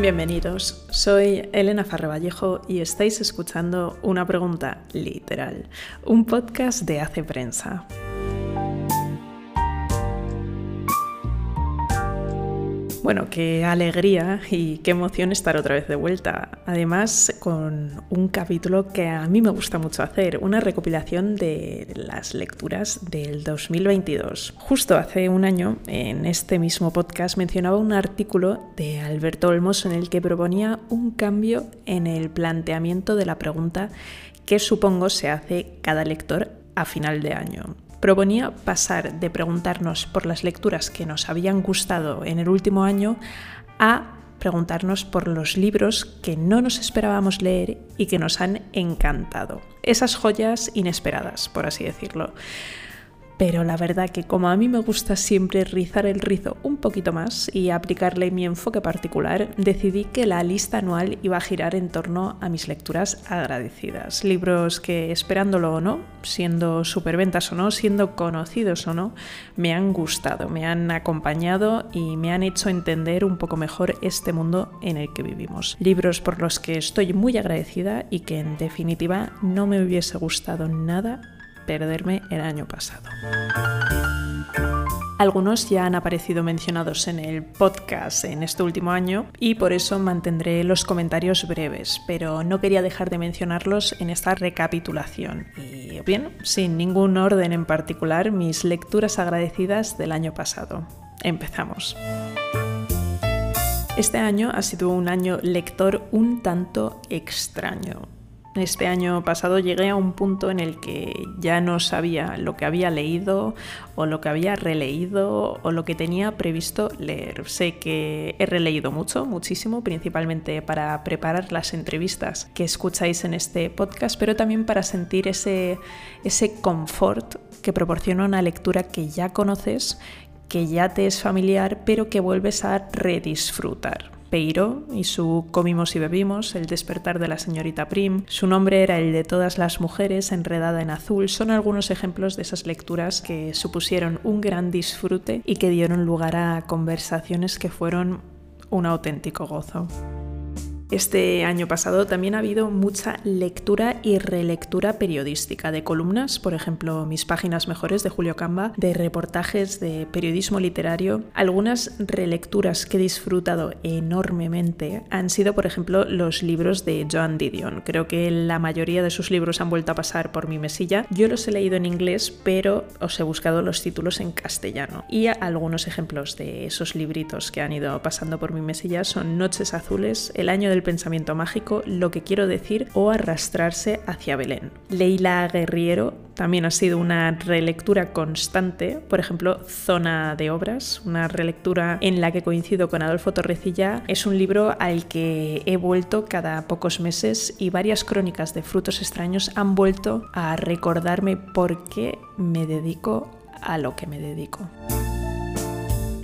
Bienvenidos, soy Elena Farrevallejo y estáis escuchando Una Pregunta Literal, un podcast de Hace Prensa. Bueno, qué alegría y qué emoción estar otra vez de vuelta. Además, con un capítulo que a mí me gusta mucho hacer, una recopilación de las lecturas del 2022. Justo hace un año, en este mismo podcast, mencionaba un artículo de Alberto Olmos en el que proponía un cambio en el planteamiento de la pregunta que supongo se hace cada lector a final de año proponía pasar de preguntarnos por las lecturas que nos habían gustado en el último año a preguntarnos por los libros que no nos esperábamos leer y que nos han encantado. Esas joyas inesperadas, por así decirlo pero la verdad que como a mí me gusta siempre rizar el rizo un poquito más y aplicarle mi enfoque particular, decidí que la lista anual iba a girar en torno a mis lecturas agradecidas. Libros que, esperándolo o no, siendo superventas o no, siendo conocidos o no, me han gustado, me han acompañado y me han hecho entender un poco mejor este mundo en el que vivimos. Libros por los que estoy muy agradecida y que en definitiva no me hubiese gustado nada perderme el año pasado. Algunos ya han aparecido mencionados en el podcast en este último año y por eso mantendré los comentarios breves, pero no quería dejar de mencionarlos en esta recapitulación. Y bien, sin ningún orden en particular, mis lecturas agradecidas del año pasado. Empezamos. Este año ha sido un año lector un tanto extraño. Este año pasado llegué a un punto en el que ya no sabía lo que había leído o lo que había releído o lo que tenía previsto leer. Sé que he releído mucho, muchísimo, principalmente para preparar las entrevistas que escucháis en este podcast, pero también para sentir ese, ese confort que proporciona una lectura que ya conoces, que ya te es familiar, pero que vuelves a redisfrutar. Peiro y su Comimos y bebimos, El despertar de la señorita Prim, su nombre era el de todas las mujeres, enredada en azul, son algunos ejemplos de esas lecturas que supusieron un gran disfrute y que dieron lugar a conversaciones que fueron un auténtico gozo. Este año pasado también ha habido mucha lectura y relectura periodística de columnas, por ejemplo, mis páginas mejores de Julio Camba, de reportajes de periodismo literario. Algunas relecturas que he disfrutado enormemente han sido, por ejemplo, los libros de Joan Didion. Creo que la mayoría de sus libros han vuelto a pasar por mi mesilla. Yo los he leído en inglés, pero os he buscado los títulos en castellano. Y algunos ejemplos de esos libritos que han ido pasando por mi mesilla son Noches Azules, El año del pensamiento mágico, lo que quiero decir o arrastrarse hacia Belén. Leila Guerriero también ha sido una relectura constante, por ejemplo, Zona de Obras, una relectura en la que coincido con Adolfo Torrecilla. Es un libro al que he vuelto cada pocos meses y varias crónicas de frutos extraños han vuelto a recordarme por qué me dedico a lo que me dedico.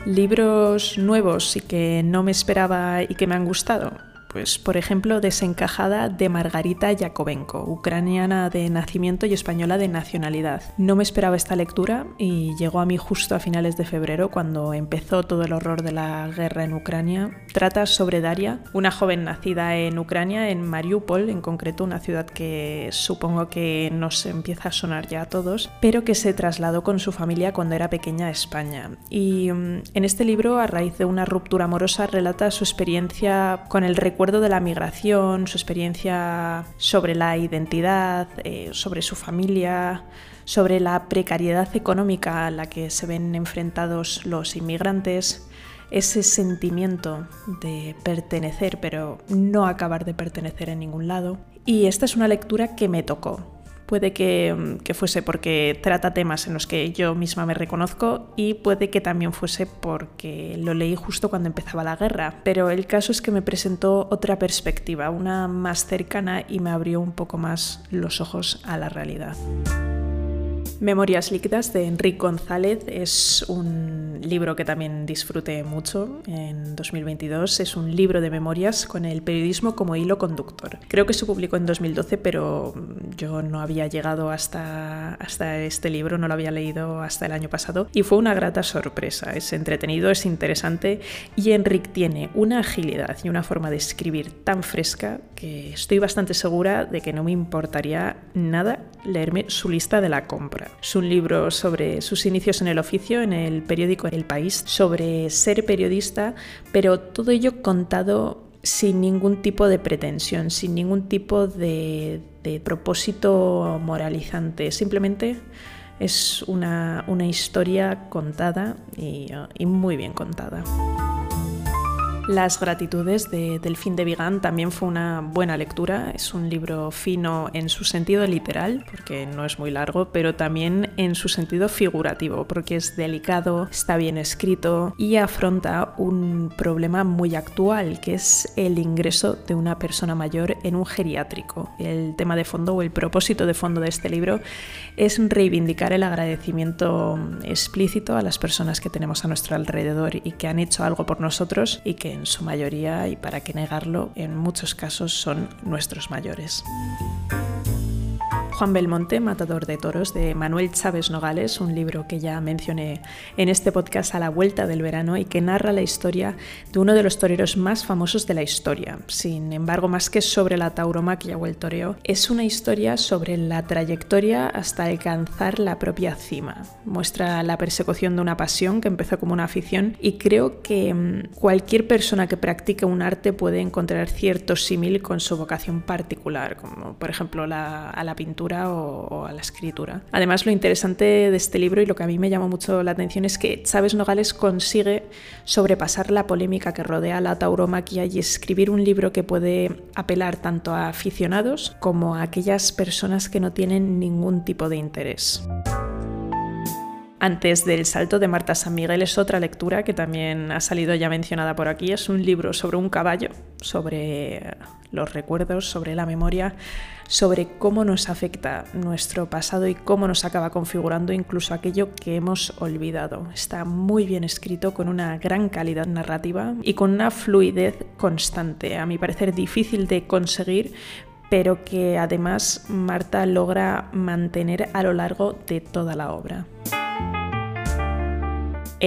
Libros nuevos y que no me esperaba y que me han gustado. Pues, por ejemplo, Desencajada de Margarita Yakovenko, ucraniana de nacimiento y española de nacionalidad. No me esperaba esta lectura y llegó a mí justo a finales de febrero, cuando empezó todo el horror de la guerra en Ucrania. Trata sobre Daria, una joven nacida en Ucrania, en Mariupol, en concreto una ciudad que supongo que nos empieza a sonar ya a todos, pero que se trasladó con su familia cuando era pequeña a España. Y mm, en este libro, a raíz de una ruptura amorosa, relata su experiencia con el recuerdo de la migración, su experiencia sobre la identidad, eh, sobre su familia, sobre la precariedad económica a la que se ven enfrentados los inmigrantes, ese sentimiento de pertenecer pero no acabar de pertenecer en ningún lado. Y esta es una lectura que me tocó, Puede que, fuese porque trata temas en los que yo misma me reconozco y puede que también fuese porque lo leí justo cuando empezaba la guerra. Pero el caso es que me presentó otra perspectiva, una más cercana y me abrió un poco más los ojos a la realidad. Memorias líquidas de Enrique González es un libro que también disfruté mucho en 2022. Es un libro de memorias con el periodismo como hilo conductor. Creo que se publicó en 2012, pero yo no había llegado hasta, hasta este libro, no lo había leído hasta el año pasado y fue una grata sorpresa. Es entretenido, es interesante y Enrique tiene una agilidad y una forma de escribir tan fresca que estoy bastante segura de que no me importaría nada leerme su lista de la compra. Es un libro sobre sus inicios en el oficio, en el periódico El País, sobre ser periodista, pero todo ello contado sin ningún tipo de pretensión, sin ningún tipo de, propósito moralizante. Simplemente es una, historia contada y muy bien contada. Las gratitudes de Delfín de Vigan también fue una buena lectura. Es un libro fino en su sentido literal, porque no es muy largo, pero también en su sentido figurativo, porque es delicado, está bien escrito y afronta un problema muy actual, que es el ingreso de una persona mayor en un geriátrico. El tema de fondo o el propósito de fondo de este libro es reivindicar el agradecimiento explícito a las personas que tenemos a nuestro alrededor y que han hecho algo por nosotros y que en su mayoría, y para qué negarlo, en muchos casos son nuestros mayores. Juan Belmonte, Matador de Toros, de Manuel Chávez Nogales, un libro que ya mencioné en este podcast a la vuelta del verano y que narra la historia de uno de los toreros más famosos de la historia. Sin embargo, más que sobre la tauromaquia o el toreo, es una historia sobre la trayectoria hasta alcanzar la propia cima. Muestra la persecución de una pasión que empezó como una afición y creo que mm, cualquier persona que practique un arte puede encontrar cierto símil con su vocación particular, como por ejemplo a la pintura o, a la escritura. Además, lo interesante de este libro y lo que a mí me llama mucho la atención es que Chávez Nogales consigue sobrepasar la polémica que rodea la tauromaquia y escribir un libro que puede apelar tanto a aficionados como a aquellas personas que no tienen ningún tipo de interés. Antes del salto de Marta San Miguel es otra lectura que también ha salido ya mencionada por aquí. Es un libro sobre un caballo, sobre los recuerdos, sobre la memoria, sobre cómo nos afecta nuestro pasado y cómo nos acaba configurando incluso aquello que hemos olvidado. Está muy bien escrito, con una gran calidad narrativa y con una fluidez constante, a mi parecer difícil de conseguir, pero que además Marta logra mantener a lo largo de toda la obra.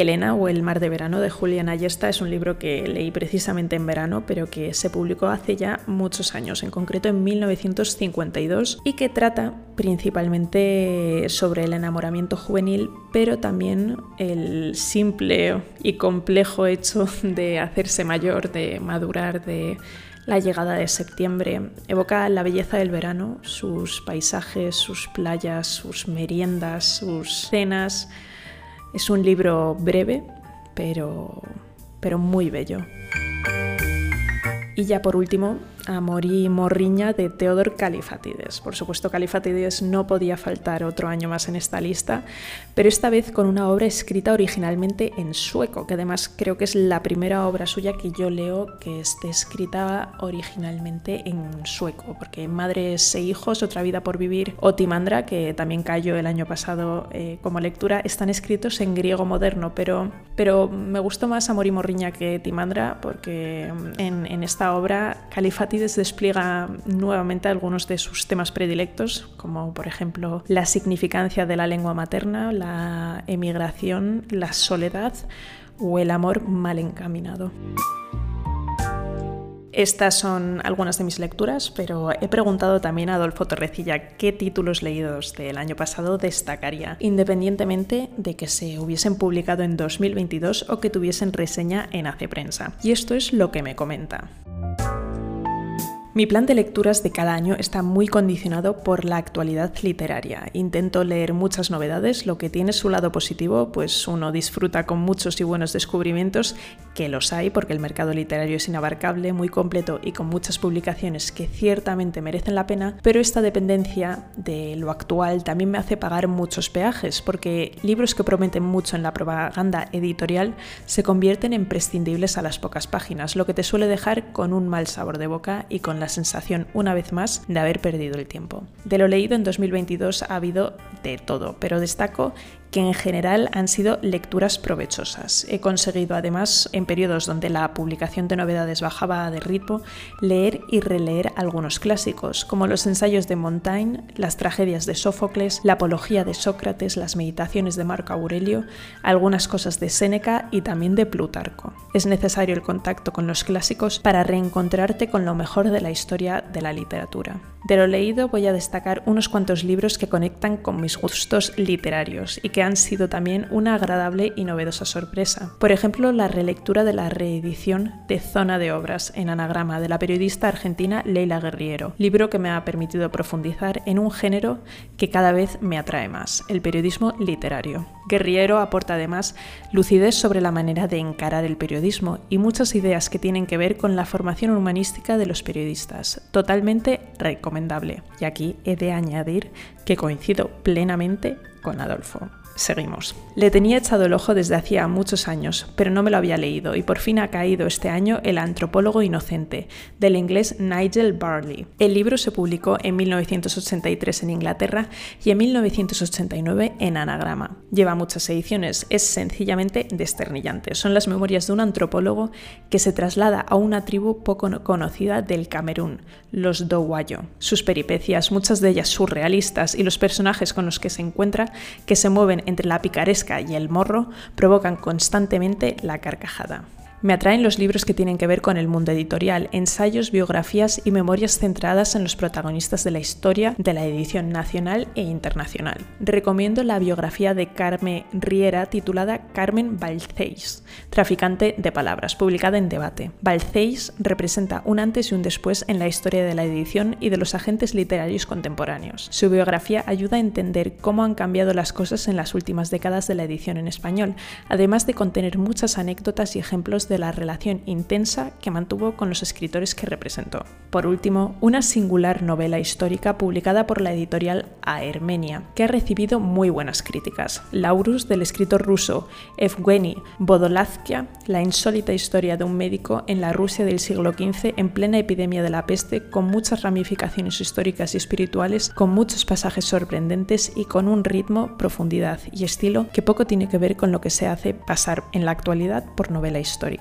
Elena o El mar de verano de Julián Ayesta es un libro que leí precisamente en verano, pero que se publicó hace ya muchos años, en concreto en 1952, y que trata principalmente sobre el enamoramiento juvenil, pero también el simple y complejo hecho de hacerse mayor, de madurar, de la llegada de septiembre. Evoca la belleza del verano, sus paisajes, sus playas, sus meriendas, sus cenas es un libro breve, pero, pero muy bello. Y ya por último, Amor y Morriña de Teodor Califatides. Por supuesto, Califatides no podía faltar otro año más en esta lista, pero esta vez con una obra escrita originalmente en sueco, que además creo que es la primera obra suya que yo leo que esté escrita originalmente en sueco, porque Madres e Hijos, Otra Vida por Vivir o Timandra, que también cayó el año pasado eh, como lectura, están escritos en griego moderno, pero, pero me gustó más Amor y Morriña que Timandra, porque en, en esta obra Califatides despliega nuevamente algunos de sus temas predilectos, como por ejemplo la significancia de la lengua materna, la emigración, la soledad o el amor mal encaminado. Estas son algunas de mis lecturas, pero he preguntado también a Adolfo Torrecilla qué títulos leídos del año pasado destacaría, independientemente de que se hubiesen publicado en 2022 o que tuviesen reseña en Hace Prensa. Y esto es lo que me comenta. Mi plan de lecturas de cada año está muy condicionado por la actualidad literaria. Intento leer muchas novedades, lo que tiene su lado positivo, pues uno disfruta con muchos y buenos descubrimientos, que los hay porque el mercado literario es inabarcable, muy completo y con muchas publicaciones que ciertamente merecen la pena, pero esta dependencia de lo actual también me hace pagar muchos peajes, porque libros que prometen mucho en la propaganda editorial se convierten en prescindibles a las pocas páginas, lo que te suele dejar con un mal sabor de boca y con la sensación, una vez más, de haber perdido el tiempo. De lo leído en 2022 ha habido de todo, pero destaco que en general han sido lecturas provechosas. He conseguido además, en periodos donde la publicación de novedades bajaba de ritmo, leer y releer algunos clásicos, como los ensayos de Montaigne, las tragedias de Sófocles, la apología de Sócrates, las meditaciones de Marco Aurelio, algunas cosas de Séneca y también de Plutarco. Es necesario el contacto con los clásicos para reencontrarte con lo mejor de la historia de la literatura. De lo leído voy a destacar unos cuantos libros que conectan con mis gustos literarios y que han sido también una agradable y novedosa sorpresa. Por ejemplo, la relectura de la reedición de Zona de Obras en anagrama de la periodista argentina Leila Guerriero, libro que me ha permitido profundizar en un género que cada vez me atrae más, el periodismo literario. Guerriero aporta además lucidez sobre la manera de encarar el periodismo y muchas ideas que tienen que ver con la formación humanística de los periodistas. Totalmente recomendable. Y aquí he de añadir que coincido plenamente con Adolfo. Seguimos. Le tenía echado el ojo desde hacía muchos años, pero no me lo había leído y por fin ha caído este año El antropólogo inocente, del inglés Nigel Barley. El libro se publicó en 1983 en Inglaterra y en 1989 en Anagrama. Lleva muchas ediciones, es sencillamente desternillante. Son las memorias de un antropólogo que se traslada a una tribu poco conocida del Camerún, los Dowayo. Sus peripecias, muchas de ellas surrealistas, y los personajes con los que se encuentra, que se mueven entre la picaresca y el morro provocan constantemente la carcajada. Me atraen los libros que tienen que ver con el mundo editorial, ensayos, biografías y memorias centradas en los protagonistas de la historia de la edición nacional e internacional. Recomiendo la biografía de Carmen Riera titulada Carmen Balceis, traficante de palabras, publicada en Debate. Balceis representa un antes y un después en la historia de la edición y de los agentes literarios contemporáneos. Su biografía ayuda a entender cómo han cambiado las cosas en las últimas décadas de la edición en español, además de contener muchas anécdotas y ejemplos de la relación intensa que mantuvo con los escritores que representó. Por último, una singular novela histórica publicada por la editorial Aermenia, que ha recibido muy buenas críticas. Laurus, del escritor ruso Evgeny Vodolazkia, la insólita historia de un médico en la Rusia del siglo XV en plena epidemia de la peste, con muchas ramificaciones históricas y espirituales, con muchos pasajes sorprendentes y con un ritmo, profundidad y estilo que poco tiene que ver con lo que se hace pasar en la actualidad por novela histórica.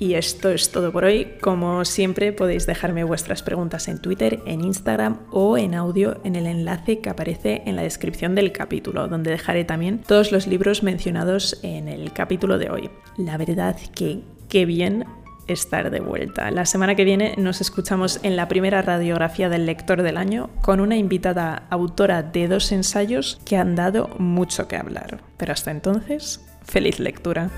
Y esto es todo por hoy. Como siempre podéis dejarme vuestras preguntas en Twitter, en Instagram o en audio en el enlace que aparece en la descripción del capítulo, donde dejaré también todos los libros mencionados en el capítulo de hoy. La verdad que qué bien estar de vuelta. La semana que viene nos escuchamos en la primera radiografía del lector del año con una invitada autora de dos ensayos que han dado mucho que hablar. Pero hasta entonces, feliz lectura.